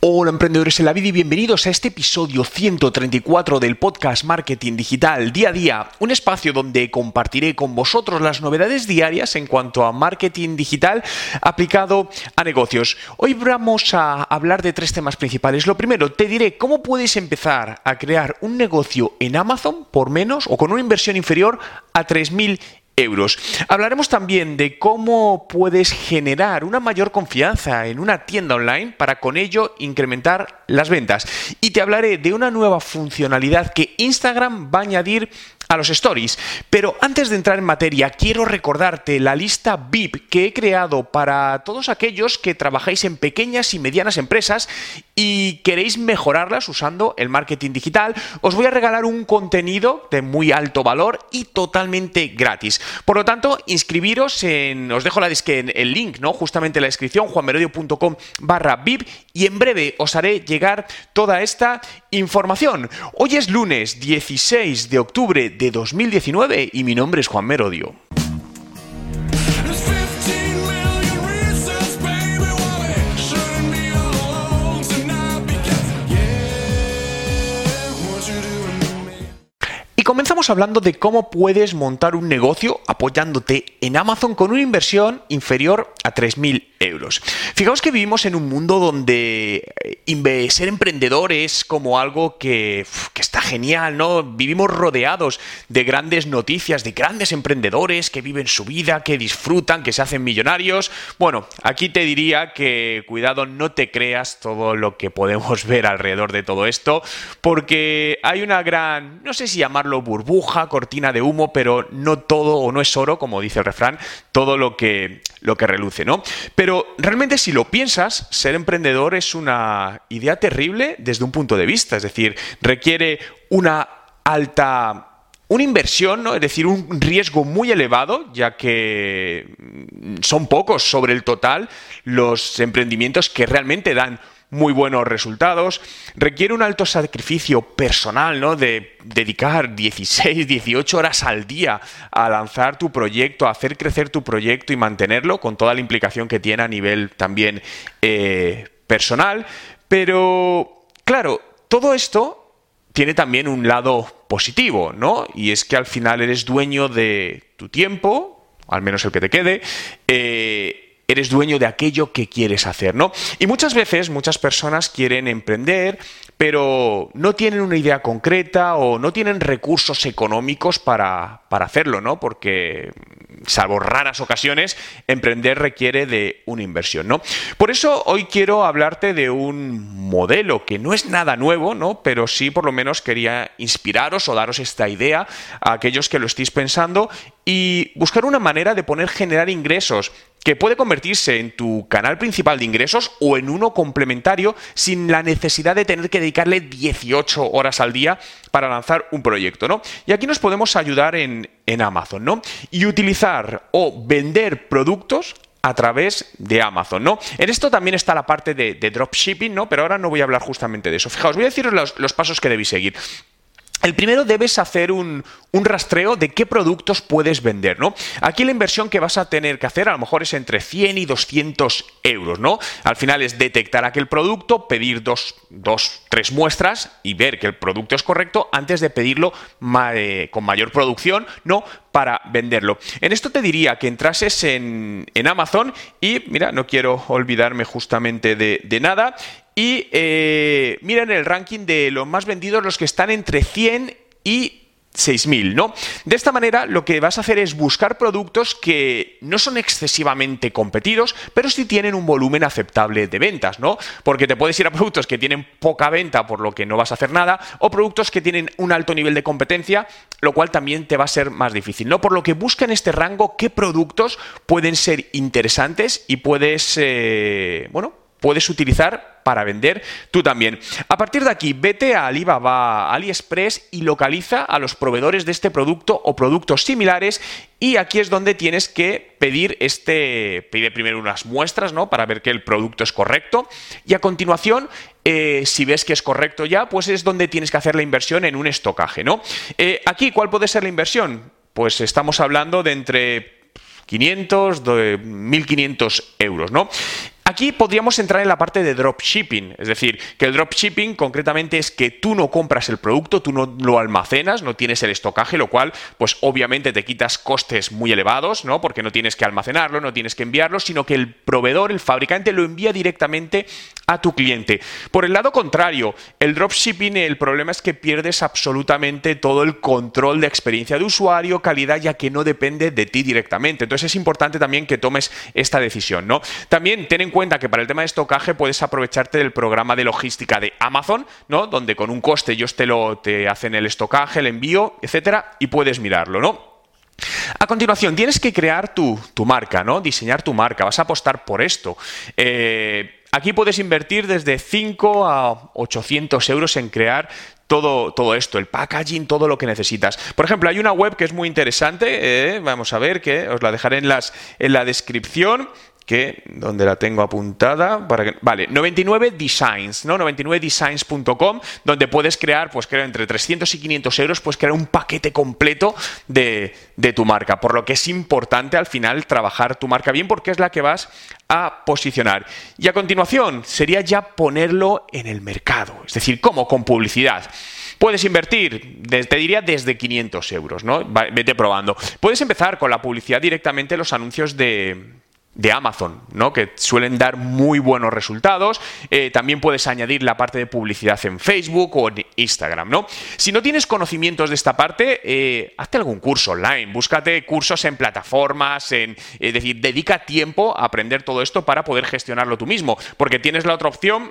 Hola emprendedores en la vida y bienvenidos a este episodio 134 del podcast Marketing Digital Día a Día, un espacio donde compartiré con vosotros las novedades diarias en cuanto a marketing digital aplicado a negocios. Hoy vamos a hablar de tres temas principales. Lo primero, te diré cómo puedes empezar a crear un negocio en Amazon por menos o con una inversión inferior a 3.000 euros. Hablaremos también de cómo puedes generar una mayor confianza en una tienda online para con ello incrementar las ventas. Y te hablaré de una nueva funcionalidad que Instagram va a añadir a los stories. Pero antes de entrar en materia, quiero recordarte la lista VIP que he creado para todos aquellos que trabajáis en pequeñas y medianas empresas y queréis mejorarlas usando el marketing digital. Os voy a regalar un contenido de muy alto valor y totalmente gratis. Por lo tanto, inscribiros en, os dejo la, el link, ¿no? Justamente en la descripción, juanmerodio.com barra VIP y en breve os haré llegar toda esta información. Hoy es lunes 16 de octubre de 2019 y mi nombre es Juan Merodio. Y comenzamos hablando de cómo puedes montar un negocio apoyándote en Amazon con una inversión inferior a 3.000 euros. Fijaos que vivimos en un mundo donde eh, ser emprendedor es como algo que, que, está genial, ¿no? Vivimos rodeados de grandes noticias, de grandes emprendedores que viven su vida, que disfrutan, que se hacen millonarios. Bueno, aquí te diría que cuidado, no te creas todo lo que podemos ver alrededor de todo esto, porque hay una gran, no sé si llamarlo burbuja, cortina de humo, pero no todo o no es oro, como dice el refrán, todo lo que, lo que reluce, ¿no? Pero realmente si lo piensas, ser emprendedor es una idea terrible desde un punto de vista, es decir, requiere una alta una inversión, ¿no? es decir, un riesgo muy elevado, ya que son pocos sobre el total los emprendimientos que realmente dan muy buenos resultados. Requiere un alto sacrificio personal, ¿no? De dedicar 16, 18 horas al día a lanzar tu proyecto, a hacer crecer tu proyecto y mantenerlo, con toda la implicación que tiene a nivel también eh, personal. Pero, claro, todo esto tiene también un lado positivo, ¿no? Y es que al final eres dueño de tu tiempo, al menos el que te quede, eh, eres dueño de aquello que quieres hacer, ¿no? Y muchas veces muchas personas quieren emprender, pero no tienen una idea concreta o no tienen recursos económicos para, para hacerlo, ¿no? Porque salvo raras ocasiones, emprender requiere de una inversión, ¿no? Por eso hoy quiero hablarte de un modelo que no es nada nuevo, ¿no? Pero sí por lo menos quería inspiraros o daros esta idea a aquellos que lo estéis pensando y buscar una manera de poner generar ingresos que puede convertirse en tu canal principal de ingresos o en uno complementario sin la necesidad de tener que dedicarle 18 horas al día para lanzar un proyecto, ¿no? Y aquí nos podemos ayudar en, Amazon, ¿no? Y utilizar o vender productos a través de Amazon, ¿no? En esto también está la parte de, dropshipping, ¿no? Pero ahora no voy a hablar justamente de eso. Fijaos, voy a deciros los, los pasos que debéis seguir. El primero debes hacer un, rastreo de qué productos puedes vender, ¿no? Aquí la inversión que vas a tener que hacer a lo mejor es entre 100 y 200 euros, ¿no? Al final es detectar aquel producto, pedir dos, dos tres muestras y ver que el producto es correcto antes de pedirlo eh, con mayor producción, ¿no? Para venderlo. En esto te diría que entrases en, Amazon y, mira, no quiero olvidarme justamente de, de nada y eh, el ranking de los más vendidos, los que están entre 100 y 6.000, ¿no? De esta manera lo que vas a hacer es buscar productos que no son excesivamente competidos, pero sí tienen un volumen aceptable de ventas, ¿no? Porque te puedes ir a productos que tienen poca venta, por lo que no vas a hacer nada, o productos que tienen un alto nivel de competencia, lo cual también te va a ser más difícil, ¿no? Por lo que busca en este rango qué productos pueden ser interesantes y puedes, eh, bueno, puedes utilizar para vender tú también. A partir de aquí, vete a Alibaba, AliExpress y localiza a los proveedores de este producto o productos similares y aquí es donde tienes que pedir este, pide primero unas muestras, ¿no? Para ver que el producto es correcto y a continuación eh, si ves que es correcto ya, pues es donde tienes que hacer la inversión en un estocaje, ¿no? Eh, aquí, ¿cuál puede ser la inversión? Pues estamos hablando de entre 500, 1.500 euros, ¿no? Aquí podríamos entrar en la parte de dropshipping, es decir, que el dropshipping concretamente es que tú no compras el producto, tú no lo almacenas, no tienes el estocaje, lo cual pues obviamente te quitas costes muy elevados, ¿no? Porque no tienes que almacenarlo, no tienes que enviarlo, sino que el proveedor, el fabricante lo envía directamente a tu cliente. Por el lado contrario, el dropshipping, el problema es que pierdes absolutamente todo el control de experiencia de usuario, calidad, ya que no depende de ti directamente. Entonces es importante también que tomes esta decisión, ¿no? También ten en cuenta que para el tema de estocaje puedes aprovecharte del programa de logística de Amazon, ¿no? Donde con un coste ellos te lo te hacen el estocaje, el envío, etcétera, y puedes mirarlo, ¿no? A continuación, tienes que crear tu, marca, ¿no? Diseñar tu marca, vas a apostar por esto. Eh, aquí puedes invertir desde 5 a 800 euros en crear todo, todo, esto, el packaging, todo lo que necesitas. Por ejemplo, hay una web que es muy interesante, eh, vamos a ver, que os la dejaré en, las, en la descripción, que donde la tengo apuntada para que vale 99 designs no 99designs.com donde puedes crear pues creo entre 300 y 500 euros puedes crear un paquete completo de, de tu marca. Por lo que es importante al final trabajar tu marca bien porque es la que vas a posicionar. Y a continuación sería ya ponerlo en el mercado es decir cómo con publicidad. Puedes invertir, te diría desde 500 euros, ¿no? Vete probando. Puedes empezar con la publicidad directamente en los anuncios de, de Amazon, ¿no? que suelen dar muy buenos resultados. Eh, también puedes añadir la parte de publicidad en Facebook o en Instagram. ¿no? Si no tienes conocimientos de esta parte, eh, hazte algún curso online, búscate cursos en plataformas, en, es decir, dedica tiempo a aprender todo esto para poder gestionarlo tú mismo, porque tienes la otra opción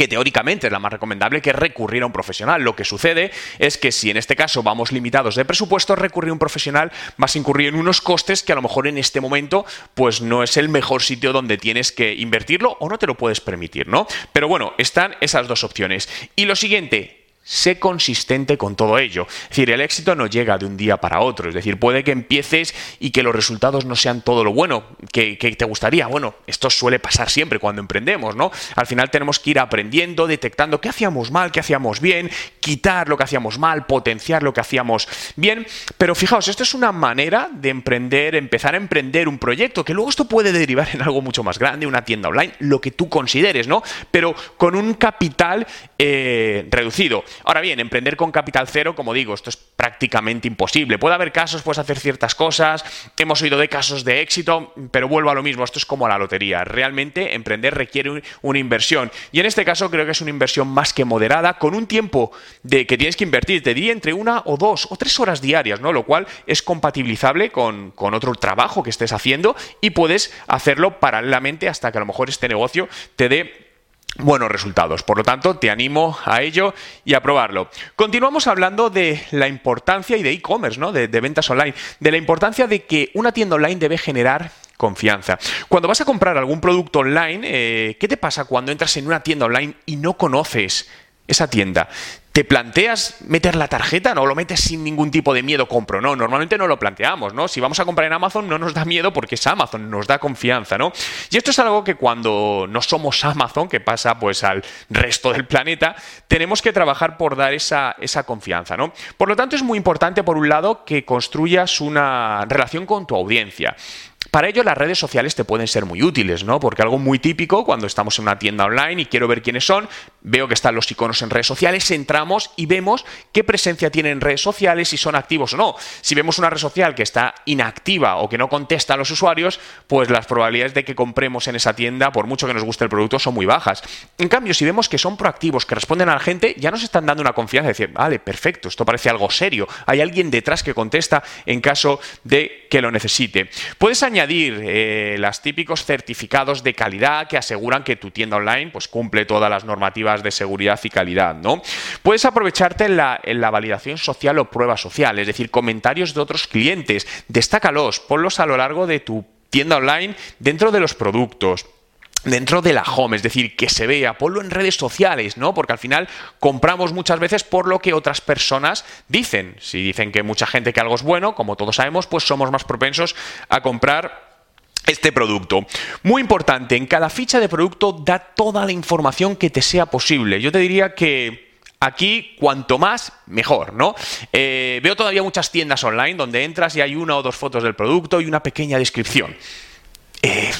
que teóricamente es la más recomendable, que es recurrir a un profesional. Lo que sucede es que si en este caso vamos limitados de presupuesto, recurrir a un profesional vas a incurrir en unos costes que a lo mejor en este momento pues no es el mejor sitio donde tienes que invertirlo o no te lo puedes permitir, ¿no? Pero bueno, están esas dos opciones. Y lo siguiente, sé consistente con todo ello. Es decir, el éxito no llega de un día para otro. Es decir, puede que empieces y que los resultados no sean todo lo bueno que, te gustaría. Bueno, esto suele pasar siempre cuando emprendemos, ¿no? Al final tenemos que ir aprendiendo, detectando qué hacíamos mal, qué hacíamos bien, quitar lo que hacíamos mal, potenciar lo que hacíamos bien. Pero fijaos, esto es una manera de emprender, empezar a emprender un proyecto, que luego esto puede derivar en algo mucho más grande, una tienda online, lo que tú consideres, ¿no? Pero con un capital eh, reducido. Ahora bien, emprender con capital cero, como digo, esto es prácticamente imposible. Puede haber casos, puedes hacer ciertas cosas, hemos oído de casos de éxito, pero vuelvo a lo mismo, esto es como la lotería. Realmente emprender requiere una inversión. Y en este caso creo que es una inversión más que moderada, con un tiempo de que tienes que invertir, te diría entre una o dos o tres horas diarias, ¿no? Lo cual es compatibilizable con, con otro trabajo que estés haciendo y puedes hacerlo paralelamente hasta que a lo mejor este negocio te dé buenos resultados. Por lo tanto, te animo a ello y a probarlo. Continuamos hablando de la importancia y de e-commerce, ¿no? De, ventas online, de la importancia de que una tienda online debe generar confianza. Cuando vas a comprar algún producto online, eh, ¿qué te pasa cuando entras en una tienda online y no conoces esa tienda? ¿Te planteas meter la tarjeta? ¿No lo metes sin ningún tipo de miedo? Compro. No, normalmente no lo planteamos, ¿no? Si vamos a comprar en Amazon no nos da miedo porque es Amazon, nos da confianza, ¿no? Y esto es algo que cuando no somos Amazon, que pasa pues al resto del planeta, tenemos que trabajar por dar esa, esa confianza, ¿no? Por lo tanto, es muy importante, por un lado, que construyas una relación con tu audiencia. Para ello las redes sociales te pueden ser muy útiles, ¿no? Porque algo muy típico cuando estamos en una tienda online y quiero ver quiénes son, veo que están los iconos en redes sociales, entramos y vemos qué presencia tienen en redes sociales, si son activos o no. Si vemos una red social que está inactiva o que no contesta a los usuarios, pues las probabilidades de que compremos en esa tienda, por mucho que nos guste el producto, son muy bajas. En cambio, si vemos que son proactivos, que responden a la gente, ya nos están dando una confianza de decir, vale, perfecto, esto parece algo serio. Hay alguien detrás que contesta en caso de que lo necesite. Puedes añadir eh, los típicos certificados de calidad que aseguran que tu tienda online pues, cumple todas las normativas de seguridad y calidad. ¿no? Puedes aprovecharte en la, en la validación social o prueba social, es decir, comentarios de otros clientes. Destácalos, ponlos a lo largo de tu tienda online dentro de los productos dentro de la home, es decir, que se vea, ponlo en redes sociales, ¿no? Porque al final compramos muchas veces por lo que otras personas dicen. Si dicen que mucha gente que algo es bueno, como todos sabemos, pues somos más propensos a comprar este producto. Muy importante, en cada ficha de producto da toda la información que te sea posible. Yo te diría que Aquí, cuanto más, mejor, ¿no? Eh, veo todavía muchas tiendas online donde entras y hay una o dos fotos del producto y una pequeña descripción. Eh,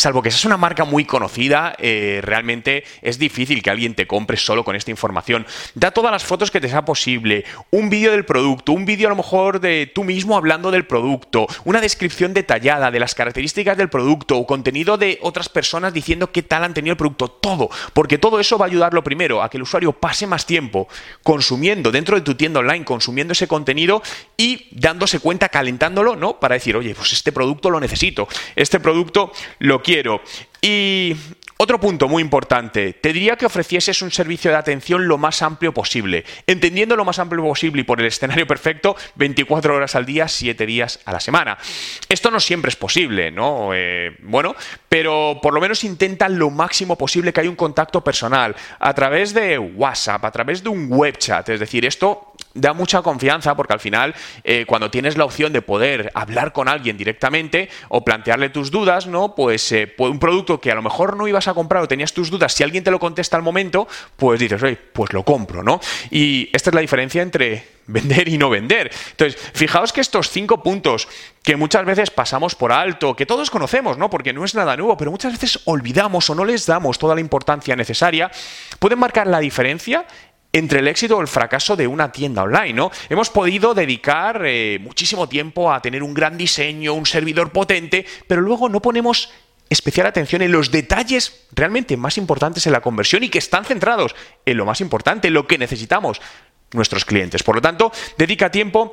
salvo que seas una marca muy conocida, eh, realmente es difícil que alguien te compre solo con esta información. Da todas las fotos que te sea posible, un vídeo del producto, un vídeo a lo mejor de tú mismo hablando del producto, una descripción detallada de las características del producto o contenido de otras personas diciendo qué tal han tenido el producto, todo, porque todo eso va a ayudar lo primero a que el usuario pase más tiempo consumiendo dentro de tu tienda online, consumiendo ese contenido y dándose cuenta, calentándolo, ¿no? Para decir, oye, pues este producto lo necesito, este producto lo quiero. Y otro punto muy importante, te diría que ofrecieses un servicio de atención lo más amplio posible, entendiendo lo más amplio posible y por el escenario perfecto, 24 horas al día, 7 días a la semana. Esto no siempre es posible, ¿no? Eh, bueno, pero por lo menos intenta lo máximo posible que haya un contacto personal a través de WhatsApp, a través de un web chat, es decir, esto da mucha confianza porque al final eh, cuando tienes la opción de poder hablar con alguien directamente o plantearle tus dudas, ¿no? Pues eh, un producto que a lo mejor no ibas a comprar o tenías tus dudas, si alguien te lo contesta al momento, pues dices, oye, pues lo compro, ¿no? Y esta es la diferencia entre vender y no vender. Entonces, fijaos que estos cinco puntos que muchas veces pasamos por alto, que todos conocemos, ¿no? Porque no es nada nuevo, pero muchas veces olvidamos o no les damos toda la importancia necesaria, pueden marcar la diferencia entre el éxito o el fracaso de una tienda online, ¿no? Hemos podido dedicar eh, muchísimo tiempo a tener un gran diseño, un servidor potente, pero luego no ponemos especial atención en los detalles realmente más importantes en la conversión y que están centrados en lo más importante, en lo que necesitamos nuestros clientes. Por lo tanto, dedica tiempo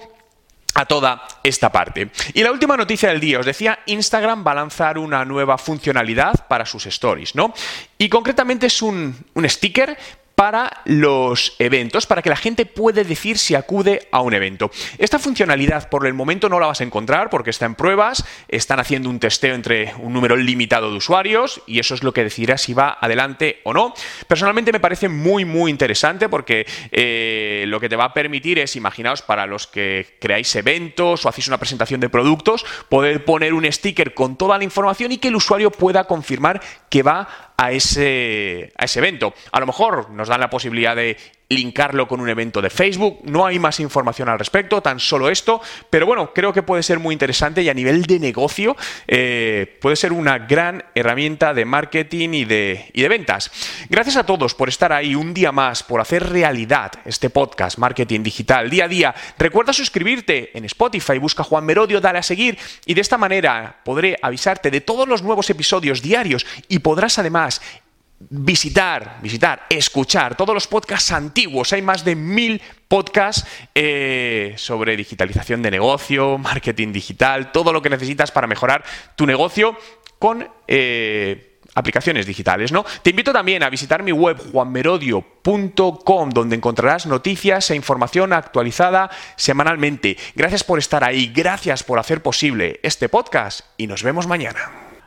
a toda esta parte. Y la última noticia del día, os decía, Instagram va a lanzar una nueva funcionalidad para sus stories, ¿no? Y concretamente es un, un sticker para los eventos, para que la gente puede decir si acude a un evento. Esta funcionalidad por el momento no la vas a encontrar porque está en pruebas, están haciendo un testeo entre un número limitado de usuarios y eso es lo que decidirá si va adelante o no. Personalmente me parece muy muy interesante porque eh, lo que te va a permitir es, imaginaos, para los que creáis eventos o hacéis una presentación de productos, poder poner un sticker con toda la información y que el usuario pueda confirmar que va a ese, a ese evento. A lo mejor nos dan la posibilidad de linkarlo con un evento de Facebook. No hay más información al respecto, tan solo esto. Pero bueno, creo que puede ser muy interesante y a nivel de negocio eh, puede ser una gran herramienta de marketing y de, y de ventas. Gracias a todos por estar ahí un día más, por hacer realidad este podcast Marketing Digital día a día. Recuerda suscribirte en Spotify, busca Juan Merodio, dale a seguir y de esta manera podré avisarte de todos los nuevos episodios diarios y podrás además visitar, visitar, escuchar todos los podcasts antiguos. Hay más de mil podcasts eh, sobre digitalización de negocio, marketing digital, todo lo que necesitas para mejorar tu negocio con eh, aplicaciones digitales, ¿no? Te invito también a visitar mi web juanmerodio.com donde encontrarás noticias e información actualizada semanalmente. Gracias por estar ahí, gracias por hacer posible este podcast y nos vemos mañana.